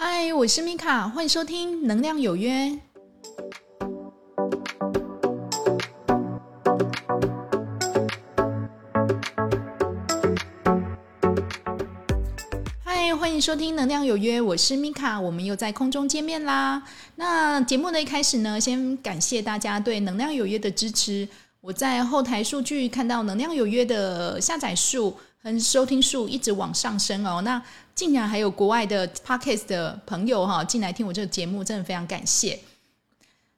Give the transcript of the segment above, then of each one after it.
嗨，我是米卡，欢迎收听《能量有约》。嗨，欢迎收听《能量有约》，我是米卡，我们又在空中见面啦。那节目的一开始呢，先感谢大家对《能量有约》的支持。我在后台数据看到《能量有约》的下载数和收听数一直往上升哦。那竟然还有国外的 Podcast 的朋友哈进来听我这个节目，真的非常感谢。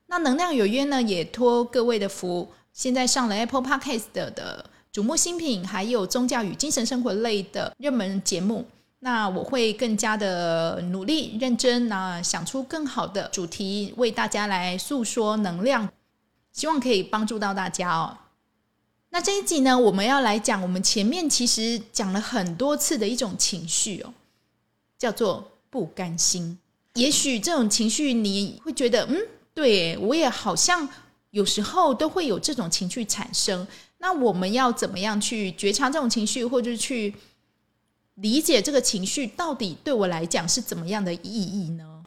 那《能量有约》呢，也托各位的福，现在上了 Apple Podcast 的瞩目新品，还有宗教与精神生活类的热门节目。那我会更加的努力认真，那想出更好的主题，为大家来诉说能量。希望可以帮助到大家哦。那这一集呢，我们要来讲我们前面其实讲了很多次的一种情绪哦，叫做不甘心。也许这种情绪你会觉得，嗯，对我也好像有时候都会有这种情绪产生。那我们要怎么样去觉察这种情绪，或者去理解这个情绪到底对我来讲是怎么样的意义呢？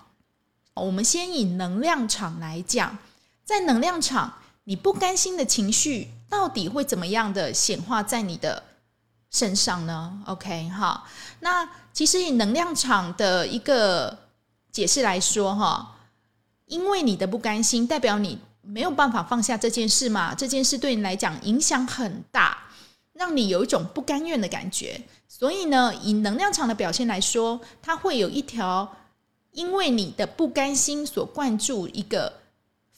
我们先以能量场来讲。在能量场，你不甘心的情绪到底会怎么样的显化在你的身上呢？OK，哈，那其实以能量场的一个解释来说，哈，因为你的不甘心，代表你没有办法放下这件事嘛，这件事对你来讲影响很大，让你有一种不甘愿的感觉。所以呢，以能量场的表现来说，它会有一条因为你的不甘心所灌注一个。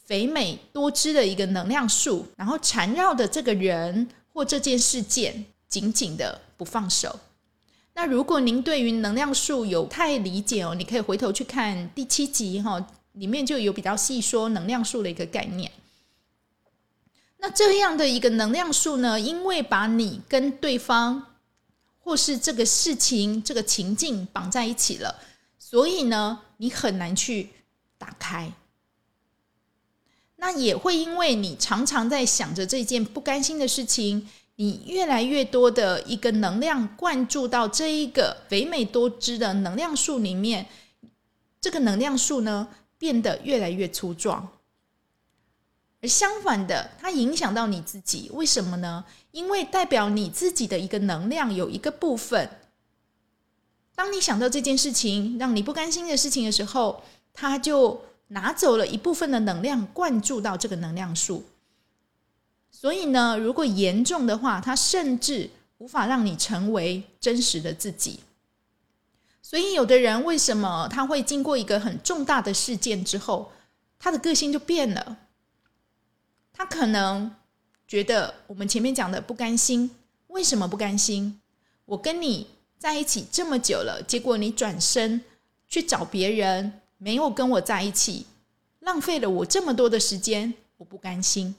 肥美多汁的一个能量树，然后缠绕的这个人或这件事件紧紧的不放手。那如果您对于能量树有太理解哦，你可以回头去看第七集哈，里面就有比较细说能量树的一个概念。那这样的一个能量树呢，因为把你跟对方或是这个事情、这个情境绑在一起了，所以呢，你很难去打开。那也会因为你常常在想着这件不甘心的事情，你越来越多的一个能量灌注到这一个肥美多汁的能量树里面，这个能量树呢变得越来越粗壮。而相反的，它影响到你自己，为什么呢？因为代表你自己的一个能量有一个部分，当你想到这件事情让你不甘心的事情的时候，它就。拿走了一部分的能量，灌注到这个能量树。所以呢，如果严重的话，它甚至无法让你成为真实的自己。所以，有的人为什么他会经过一个很重大的事件之后，他的个性就变了？他可能觉得我们前面讲的不甘心，为什么不甘心？我跟你在一起这么久了，结果你转身去找别人。没有跟我在一起，浪费了我这么多的时间，我不甘心。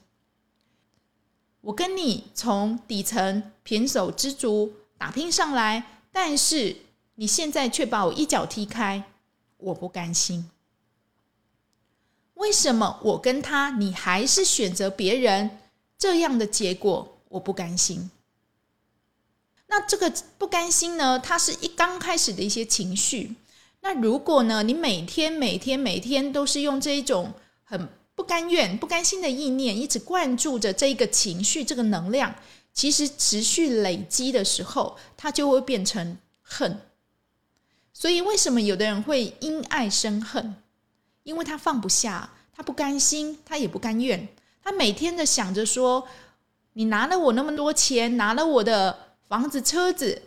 我跟你从底层胼手知足打拼上来，但是你现在却把我一脚踢开，我不甘心。为什么我跟他，你还是选择别人？这样的结果，我不甘心。那这个不甘心呢？它是一刚开始的一些情绪。那如果呢？你每天、每天、每天都是用这一种很不甘愿、不甘心的意念，一直灌注着这一个情绪、这个能量，其实持续累积的时候，它就会变成恨。所以，为什么有的人会因爱生恨？因为他放不下，他不甘心，他也不甘愿，他每天的想着说：“你拿了我那么多钱，拿了我的房子、车子，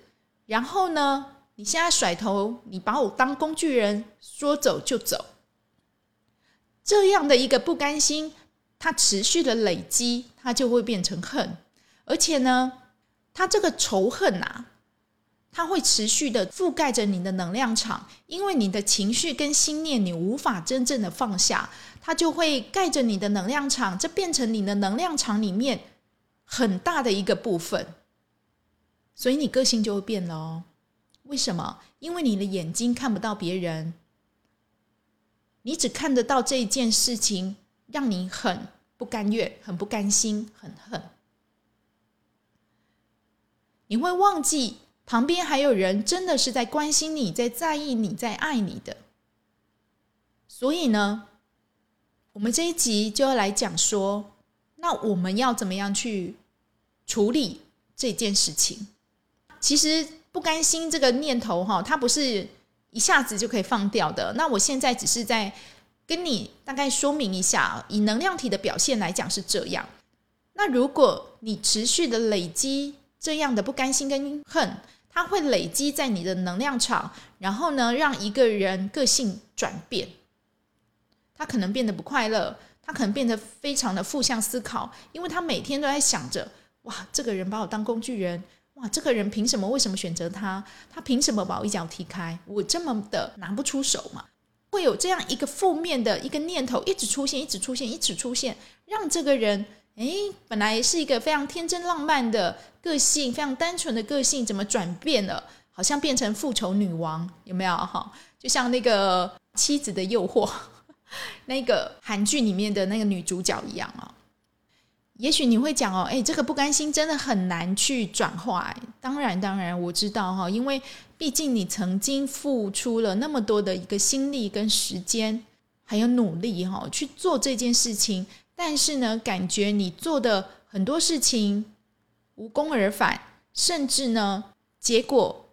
然后呢？”你现在甩头，你把我当工具人，说走就走，这样的一个不甘心，它持续的累积，它就会变成恨，而且呢，它这个仇恨呐，它会持续的覆盖着你的能量场，因为你的情绪跟心念你无法真正的放下，它就会盖着你的能量场，这变成你的能量场里面很大的一个部分，所以你个性就会变了哦。为什么？因为你的眼睛看不到别人，你只看得到这一件事情，让你很不甘愿、很不甘心、很恨。你会忘记旁边还有人真的是在关心你、在在意你、在爱你的。所以呢，我们这一集就要来讲说，那我们要怎么样去处理这件事情？其实不甘心这个念头哈，它不是一下子就可以放掉的。那我现在只是在跟你大概说明一下，以能量体的表现来讲是这样。那如果你持续的累积这样的不甘心跟恨，它会累积在你的能量场，然后呢，让一个人个性转变。他可能变得不快乐，他可能变得非常的负向思考，因为他每天都在想着：哇，这个人把我当工具人，哇，这个人凭什么？为什么选择他？他凭什么把我一脚踢开？我这么的拿不出手嘛？会有这样一个负面的一个念头一直出现，一直出现，一直出现，让这个人。哎，本来是一个非常天真浪漫的个性，非常单纯的个性，怎么转变了？好像变成复仇女王，有没有？哈，就像那个《妻子的诱惑》那个韩剧里面的那个女主角一样啊。也许你会讲哦，哎，这个不甘心真的很难去转化。当然，当然，我知道哈，因为毕竟你曾经付出了那么多的一个心力跟时间，还有努力哈，去做这件事情。但是呢，感觉你做的很多事情无功而返，甚至呢，结果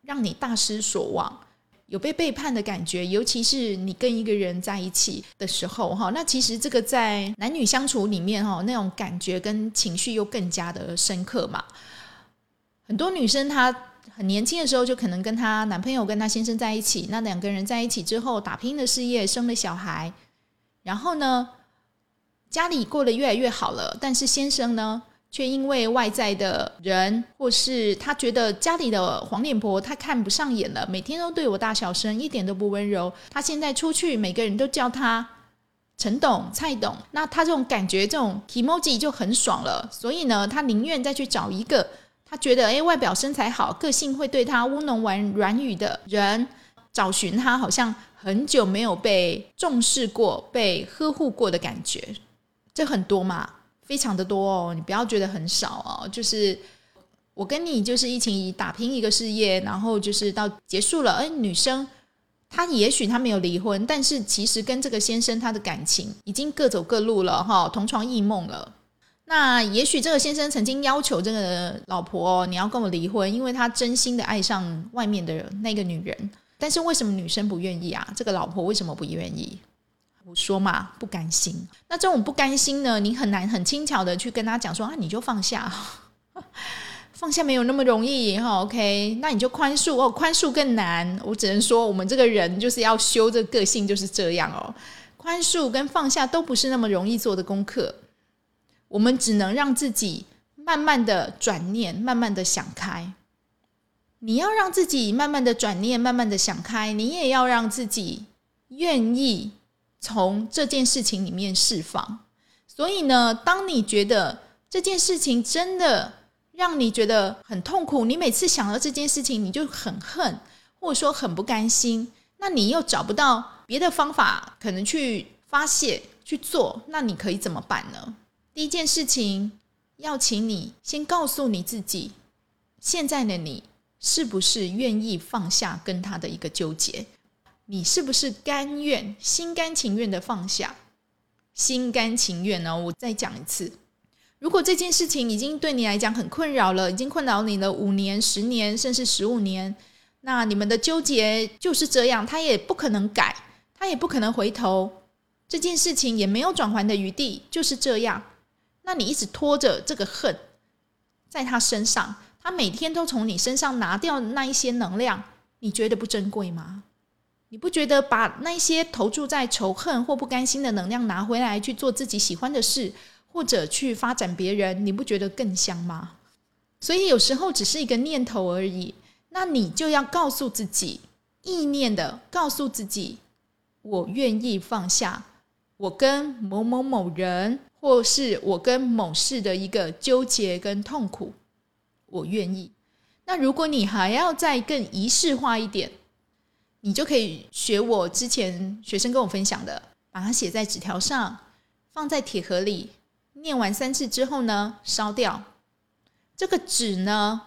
让你大失所望，有被背叛的感觉。尤其是你跟一个人在一起的时候，哈，那其实这个在男女相处里面，哈，那种感觉跟情绪又更加的深刻嘛。很多女生她很年轻的时候就可能跟她男朋友、跟她先生在一起，那两个人在一起之后，打拼的事业，生了小孩，然后呢？家里过得越来越好了，但是先生呢，却因为外在的人，或是他觉得家里的黄脸婆他看不上眼了，每天都对我大小声，一点都不温柔。他现在出去，每个人都叫他陈董、蔡董，那他这种感觉，这种 emoji 就很爽了。所以呢，他宁愿再去找一个他觉得诶外表身材好、个性会对他乌龙玩软语的人，找寻他好像很久没有被重视过、被呵护过的感觉。这很多嘛，非常的多哦，你不要觉得很少哦。就是我跟你就是一起打拼一个事业，然后就是到结束了。哎，女生她也许她没有离婚，但是其实跟这个先生他的感情已经各走各路了哈，同床异梦了。那也许这个先生曾经要求这个老婆你要跟我离婚，因为他真心的爱上外面的那个女人。但是为什么女生不愿意啊？这个老婆为什么不愿意？我说嘛，不甘心。那这种不甘心呢，你很难很轻巧的去跟他讲说啊，你就放下，放下没有那么容易哈。OK，那你就宽恕哦，宽恕更难。我只能说，我们这个人就是要修这个性，就是这样哦。宽恕跟放下都不是那么容易做的功课。我们只能让自己慢慢的转念，慢慢的想开。你要让自己慢慢的转念，慢慢的想开，你也要让自己愿意。从这件事情里面释放，所以呢，当你觉得这件事情真的让你觉得很痛苦，你每次想到这件事情你就很恨，或者说很不甘心，那你又找不到别的方法可能去发泄去做，那你可以怎么办呢？第一件事情，要请你先告诉你自己，现在的你是不是愿意放下跟他的一个纠结？你是不是甘愿、心甘情愿的放下？心甘情愿呢？我再讲一次，如果这件事情已经对你来讲很困扰了，已经困扰你了五年、十年，甚至十五年，那你们的纠结就是这样，他也不可能改，他也不可能回头，这件事情也没有转圜的余地，就是这样。那你一直拖着这个恨在他身上，他每天都从你身上拿掉那一些能量，你觉得不珍贵吗？你不觉得把那些投注在仇恨或不甘心的能量拿回来去做自己喜欢的事，或者去发展别人，你不觉得更香吗？所以有时候只是一个念头而已，那你就要告诉自己，意念的告诉自己，我愿意放下我跟某某某人，或是我跟某事的一个纠结跟痛苦，我愿意。那如果你还要再更仪式化一点。你就可以学我之前学生跟我分享的，把它写在纸条上，放在铁盒里，念完三次之后呢，烧掉。这个纸呢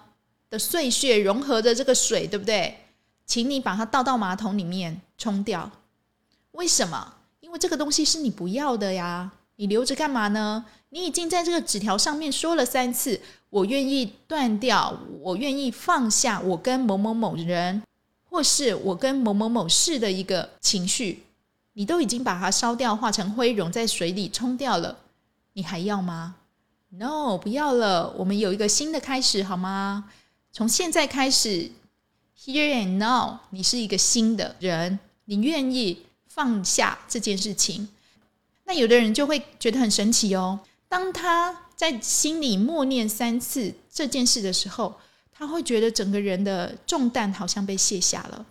的碎屑融合的这个水，对不对？请你把它倒到马桶里面冲掉。为什么？因为这个东西是你不要的呀，你留着干嘛呢？你已经在这个纸条上面说了三次，我愿意断掉，我愿意放下我跟某某某人，或是我跟某某某事的一个情绪，你都已经把它烧掉，化成灰，融在水里冲掉了，你还要吗？No，不要了。我们有一个新的开始，好吗？从现在开始，Here and now，你是一个新的人，你愿意放下这件事情。那有的人就会觉得很神奇哦。当他在心里默念三次这件事的时候，他会觉得整个人的重担好像被卸下了。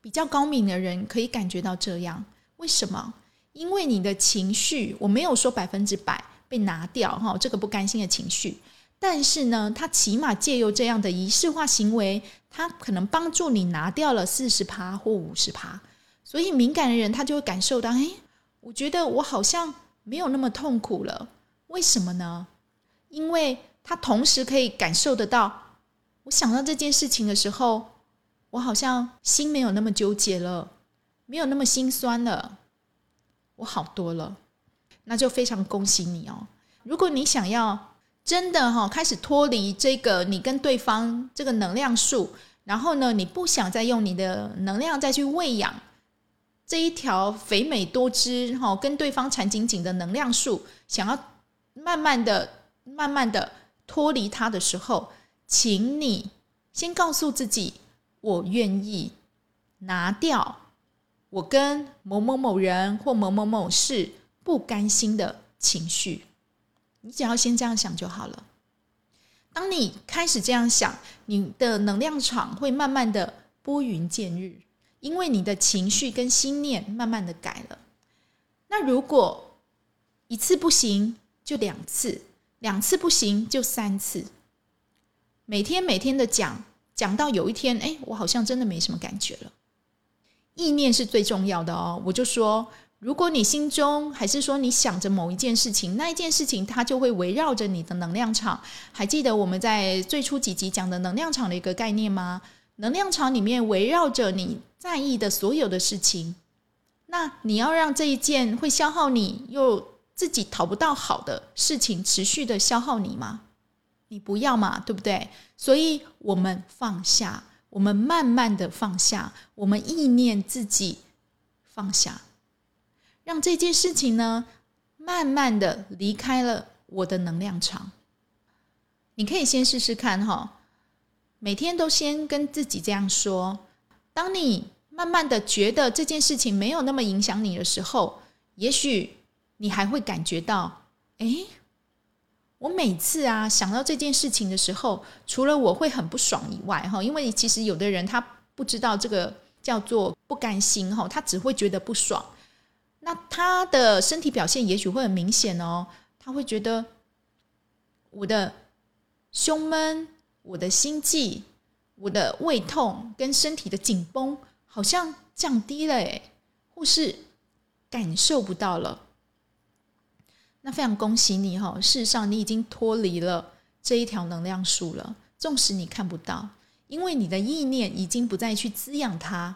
比较高明的人可以感觉到这样，为什么？因为你的情绪，我没有说百分之百被拿掉哈，这个不甘心的情绪，但是呢，他起码借由这样的仪式化行为，他可能帮助你拿掉了四十趴或五十趴。所以敏感的人他就会感受到，哎，我觉得我好像没有那么痛苦了。为什么呢？因为他同时可以感受得到，我想到这件事情的时候，我好像心没有那么纠结了，没有那么心酸了，我好多了。那就非常恭喜你哦！如果你想要真的哈开始脱离这个你跟对方这个能量树，然后呢，你不想再用你的能量再去喂养这一条肥美多汁哈跟对方缠紧紧的能量树，想要。慢慢的、慢慢的脱离它的时候，请你先告诉自己：我愿意拿掉我跟某某某人或某某某事不甘心的情绪。你只要先这样想就好了。当你开始这样想，你的能量场会慢慢的拨云见日，因为你的情绪跟心念慢慢的改了。那如果一次不行，就两次，两次不行就三次。每天每天的讲，讲到有一天，哎，我好像真的没什么感觉了。意念是最重要的哦。我就说，如果你心中还是说你想着某一件事情，那一件事情它就会围绕着你的能量场。还记得我们在最初几集讲的能量场的一个概念吗？能量场里面围绕着你在意的所有的事情。那你要让这一件会消耗你又。自己讨不到好的事情，持续的消耗你吗？你不要嘛，对不对？所以我们放下，我们慢慢的放下，我们意念自己放下，让这件事情呢，慢慢的离开了我的能量场。你可以先试试看哈，每天都先跟自己这样说。当你慢慢的觉得这件事情没有那么影响你的时候，也许。你还会感觉到，哎，我每次啊想到这件事情的时候，除了我会很不爽以外，哈，因为其实有的人他不知道这个叫做不甘心，哈，他只会觉得不爽。那他的身体表现也许会很明显哦，他会觉得我的胸闷、我的心悸、我的胃痛跟身体的紧绷好像降低了，哎，或是感受不到了。那非常恭喜你哈！事实上，你已经脱离了这一条能量树了。纵使你看不到，因为你的意念已经不再去滋养它。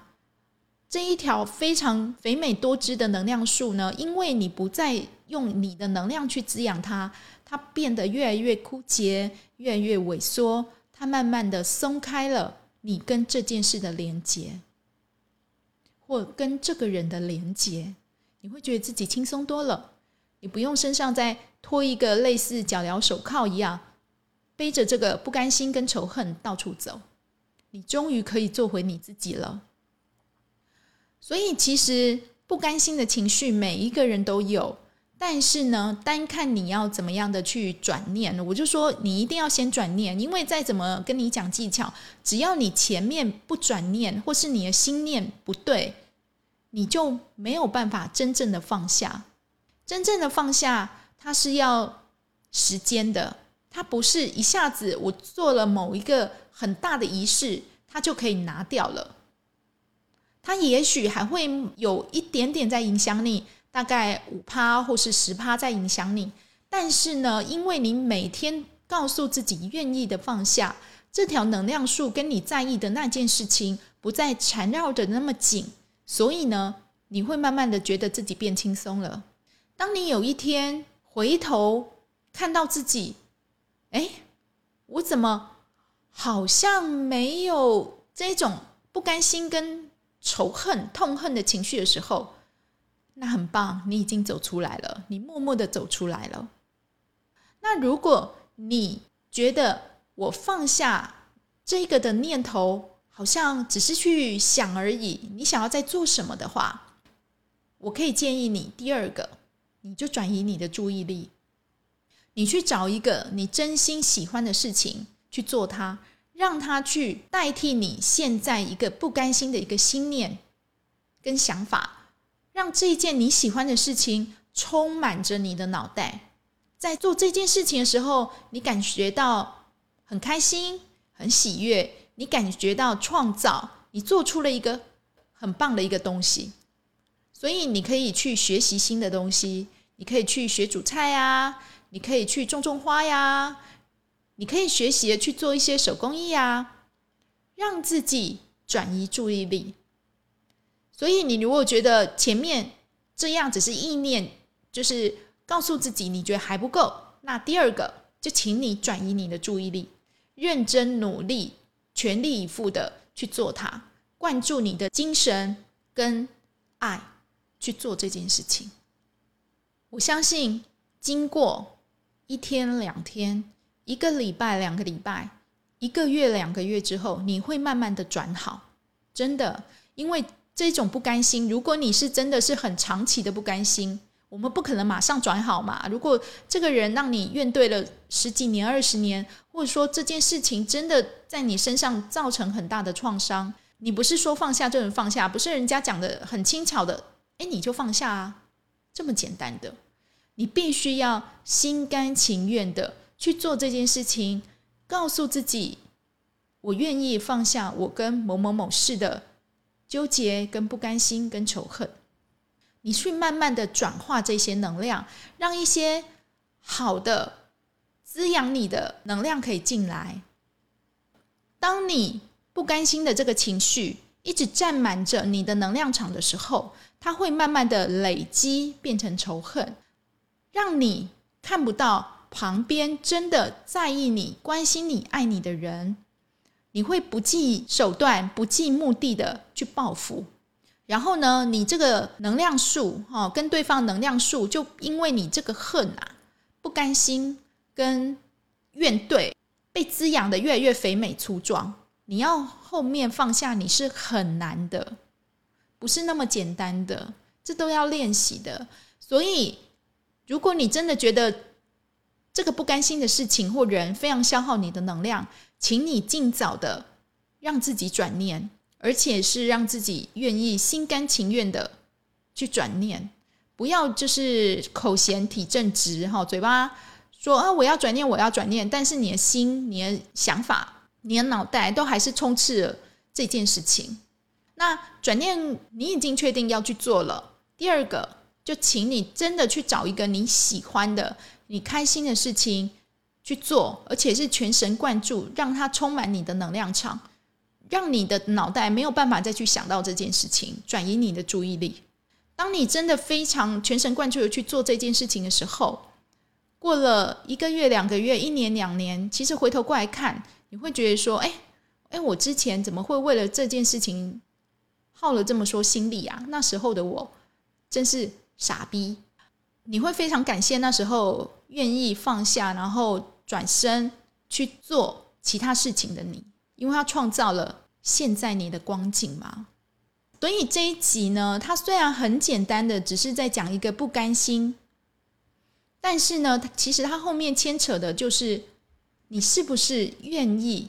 这一条非常肥美多汁的能量树呢，因为你不再用你的能量去滋养它，它变得越来越枯竭，越来越萎缩。它慢慢的松开了你跟这件事的连接，或跟这个人的连接，你会觉得自己轻松多了。你不用身上再拖一个类似脚镣手铐一样，背着这个不甘心跟仇恨到处走，你终于可以做回你自己了。所以，其实不甘心的情绪每一个人都有，但是呢，单看你要怎么样的去转念，我就说你一定要先转念，因为再怎么跟你讲技巧，只要你前面不转念，或是你的心念不对，你就没有办法真正的放下。真正的放下，它是要时间的，它不是一下子我做了某一个很大的仪式，它就可以拿掉了。它也许还会有一点点在影响你，大概五趴或是十趴在影响你。但是呢，因为你每天告诉自己愿意的放下这条能量树，跟你在意的那件事情不再缠绕的那么紧，所以呢，你会慢慢的觉得自己变轻松了。当你有一天回头看到自己，哎，我怎么好像没有这种不甘心跟仇恨、痛恨的情绪的时候，那很棒，你已经走出来了，你默默的走出来了。那如果你觉得我放下这个的念头，好像只是去想而已，你想要在做什么的话，我可以建议你第二个，你就转移你的注意力，你去找一个你真心喜欢的事情去做它，让它去代替你现在一个不甘心的一个心念跟想法，让这一件你喜欢的事情充满着你的脑袋。在做这件事情的时候，你感觉到很开心、很喜悦，你感觉到创造，你做出了一个很棒的一个东西。所以你可以去学习新的东西，你可以去学煮菜呀，你可以去种种花呀，你可以学习去做一些手工艺啊，让自己转移注意力。所以你如果觉得前面这样只是意念，就是。告诉自己你觉得还不够，那第二个就请你转移你的注意力，认真努力，全力以赴的去做它，灌注你的精神跟爱去做这件事情。我相信，经过一天、两天、一个礼拜、两个礼拜、一个月、两个月之后，你会慢慢的转好，真的，因为这种不甘心，如果你是真的是很长期的不甘心。我们不可能马上转好嘛？如果这个人让你怨对了十几年、二十年，或者说这件事情真的在你身上造成很大的创伤，你不是说放下就能放下，不是人家讲的很轻巧的，哎，你就放下啊，这么简单的，你必须要心甘情愿的去做这件事情，告诉自己，我愿意放下我跟某某某事的纠结、跟不甘心、跟仇恨。你去慢慢的转化这些能量，让一些好的滋养你的能量可以进来。当你不甘心的这个情绪一直占满着你的能量场的时候，它会慢慢的累积变成仇恨，让你看不到旁边真的在意你、关心你、爱你的人。你会不计手段、不计目的的去报复。然后呢，你这个能量数哦，跟对方能量数，就因为你这个恨啊、不甘心跟怨怼，被滋养的越来越肥美粗壮。你要后面放下，你是很难的，不是那么简单的，这都要练习的。所以，如果你真的觉得这个不甘心的事情或人非常消耗你的能量，请你尽早的让自己转念。而且是让自己愿意心甘情愿的去转念，不要就是口嫌体正直哈，嘴巴说啊我要转念，我要转念，但是你的心、你的想法、你的脑袋都还是充斥了这件事情。那转念你已经确定要去做了，第二个就请你真的去找一个你喜欢的、你开心的事情去做，而且是全神贯注，让它充满你的能量场。让你的脑袋没有办法再去想到这件事情，转移你的注意力。当你真的非常全神贯注的去做这件事情的时候，过了一个月、两个月、一年、两年，其实回头过来看，你会觉得说：“哎，哎，我之前怎么会为了这件事情耗了这么多心力啊？那时候的我真是傻逼。”你会非常感谢那时候愿意放下，然后转身去做其他事情的你。因为他创造了现在你的光景嘛，所以这一集呢，它虽然很简单的，只是在讲一个不甘心，但是呢，其实它后面牵扯的就是你是不是愿意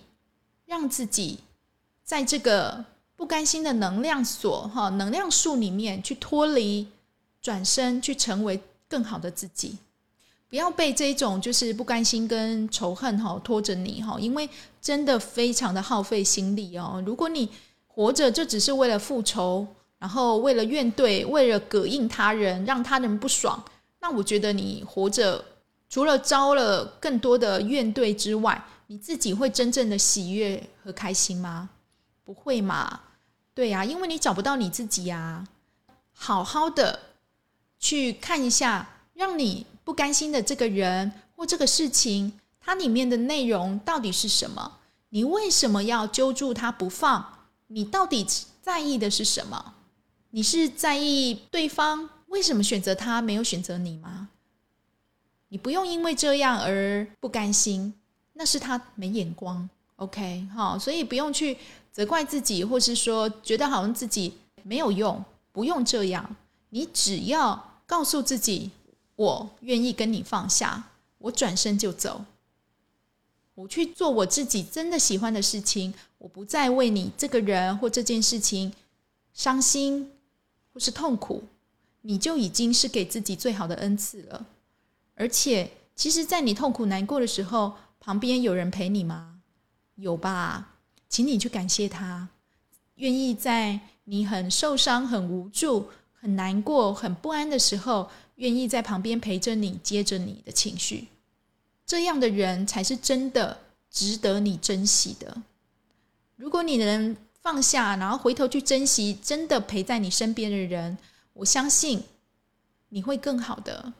让自己在这个不甘心的能量锁哈能量树里面去脱离，转身去成为更好的自己。不要被这种就是不甘心跟仇恨哈拖着你哈，因为真的非常的耗费心力哦。如果你活着就只是为了复仇，然后为了怨怼，为了膈应他人，让他人不爽，那我觉得你活着除了招了更多的怨怼之外，你自己会真正的喜悦和开心吗？不会嘛？对呀，因为你找不到你自己呀。好好的去看一下，让你不甘心的这个人或这个事情，它里面的内容到底是什么？你为什么要揪住他不放？你到底在意的是什么？你是在意对方为什么选择他，没有选择你吗？你不用因为这样而不甘心，那是他没眼光。OK，好，所以不用去责怪自己，或是说觉得好像自己没有用，不用这样。你只要告诉自己，我愿意跟你放下，我转身就走。我去做我自己真的喜欢的事情，我不再为你这个人或这件事情伤心或是痛苦，你就已经是给自己最好的恩赐了。而且，其实，在你痛苦难过的时候，旁边有人陪你吗？有吧，请你去感谢他，愿意在你很受伤、很无助、很难过、很不安的时候，愿意在旁边陪着你，接着你的情绪。这样的人才是真的值得你珍惜的。如果你能放下，然后回头去珍惜真的陪在你身边的人，我相信你会更好的，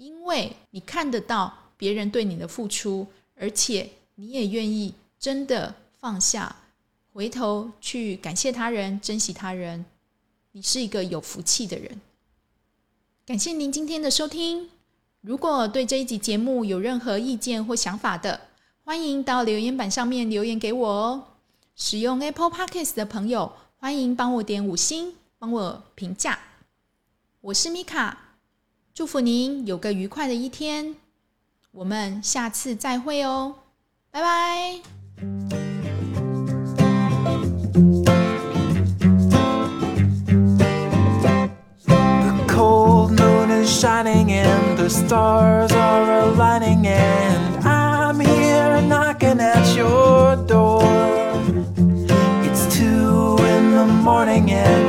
因为你看得到别人对你的付出，而且你也愿意真的放下，回头去感谢他人、珍惜他人。你是一个有福气的人。感谢您今天的收听。如果对这一集节目有任何意见或想法的，欢迎到留言板上面留言给我哦。使用 Apple Podcast 的朋友，欢迎帮我点五星，帮我评价。我是米卡，祝福您有个愉快的一天。我们下次再会哦，拜拜。shining and the stars are aligning and I'm here knocking at your door. It's two in the morning and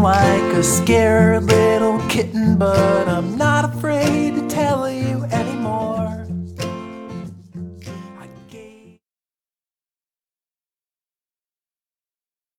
Like a scared little kitten, but I'm